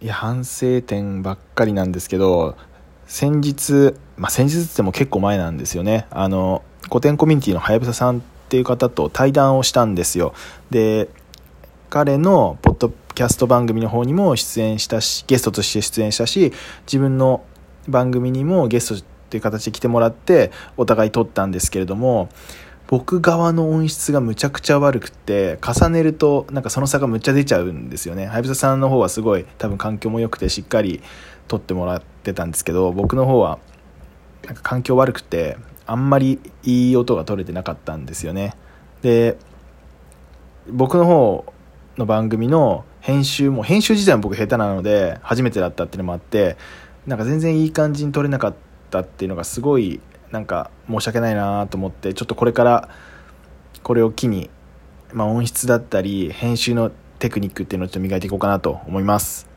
や反省点ばっかりなんですけど先日、まあ、先日っても結構前なんですよね。あの古典コミュニティのはやぶささんっていう方と対談をしたんですよ。で彼のポッドキャスト番組の方にも出演したしゲストとして出演したし自分の番組にもゲストっていう形で来てもらってお互い撮ったんですけれども僕側の音質がむちゃくちゃ悪くて重ねるとなんかその差がむっちゃ出ちゃうんですよね。はやぶささんの方はすごい多分環境も良くてしっかり撮ってもらってたんですけど僕の方はなんか環境悪くてあんまりいい音が取れてなかったんですよね。で僕の方の番組の編集も編集自体も僕下手なので初めてだったっていうのもあってなんか全然いい感じに撮れなかったっていうのがすごいなんか申し訳ないなと思ってちょっとこれからこれを機に、まあ、音質だったり編集のテクニックっていうのをちょっと磨いていこうかなと思います。